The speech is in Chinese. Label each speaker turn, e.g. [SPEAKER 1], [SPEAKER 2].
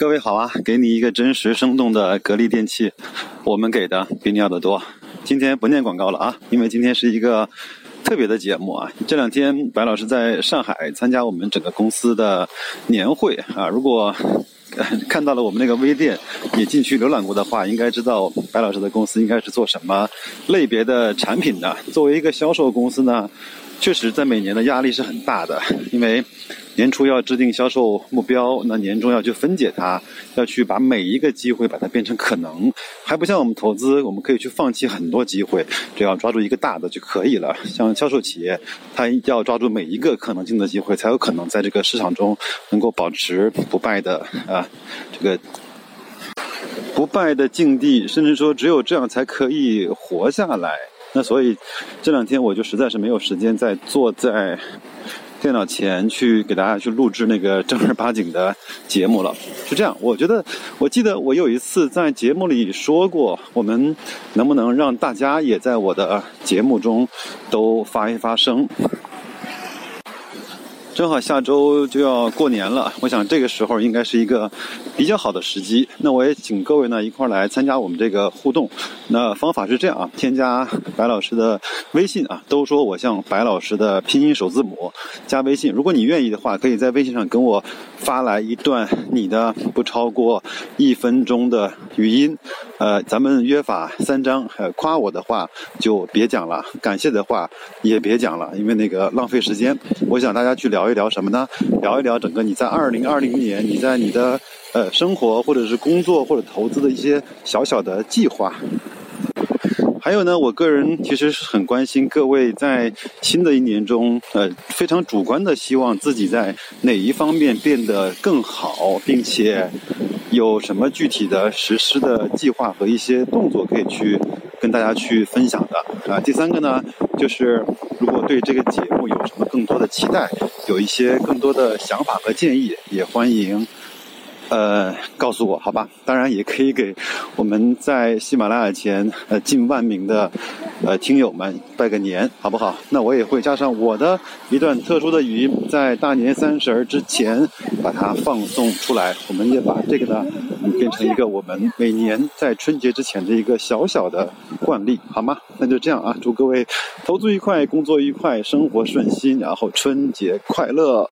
[SPEAKER 1] 各位好啊，给你一个真实生动的格力电器，我们给的比你要的多。今天不念广告了啊，因为今天是一个特别的节目啊。这两天白老师在上海参加我们整个公司的年会啊。如果看到了我们那个微店，也进去浏览过的话，应该知道白老师的公司应该是做什么类别的产品的。作为一个销售公司呢，确实在每年的压力是很大的，因为。年初要制定销售目标，那年终要去分解它，要去把每一个机会把它变成可能，还不像我们投资，我们可以去放弃很多机会，只要抓住一个大的就可以了。像销售企业，它要抓住每一个可能性的机会，才有可能在这个市场中能够保持不败的啊这个不败的境地，甚至说只有这样才可以活下来。那所以这两天我就实在是没有时间再坐在。电脑前去给大家去录制那个正儿八经的节目了，是这样。我觉得，我记得我有一次在节目里说过，我们能不能让大家也在我的节目中都发一发声？正好下周就要过年了，我想这个时候应该是一个比较好的时机。那我也请各位呢一块来参加我们这个互动。那方法是这样啊，添加白老师的微信啊，都说我像白老师的拼音首字母，加微信。如果你愿意的话，可以在微信上跟我发来一段你的不超过一分钟的语音。呃，咱们约法三章，呃，夸我的话就别讲了，感谢的话也别讲了，因为那个浪费时间。我想大家去聊聊一聊什么呢？聊一聊整个你在二零二零年，你在你的呃生活或者是工作或者投资的一些小小的计划。还有呢，我个人其实是很关心各位在新的一年中，呃，非常主观的希望自己在哪一方面变得更好，并且。有什么具体的实施的计划和一些动作可以去跟大家去分享的啊？第三个呢，就是如果对这个节目有什么更多的期待，有一些更多的想法和建议，也欢迎。呃，告诉我好吧，当然也可以给我们在喜马拉雅前呃近万名的呃听友们拜个年，好不好？那我也会加上我的一段特殊的语音，在大年三十儿之前把它放送出来。我们也把这个呢变成一个我们每年在春节之前的一个小小的惯例，好吗？那就这样啊，祝各位投资愉快，工作愉快，生活顺心，然后春节快乐。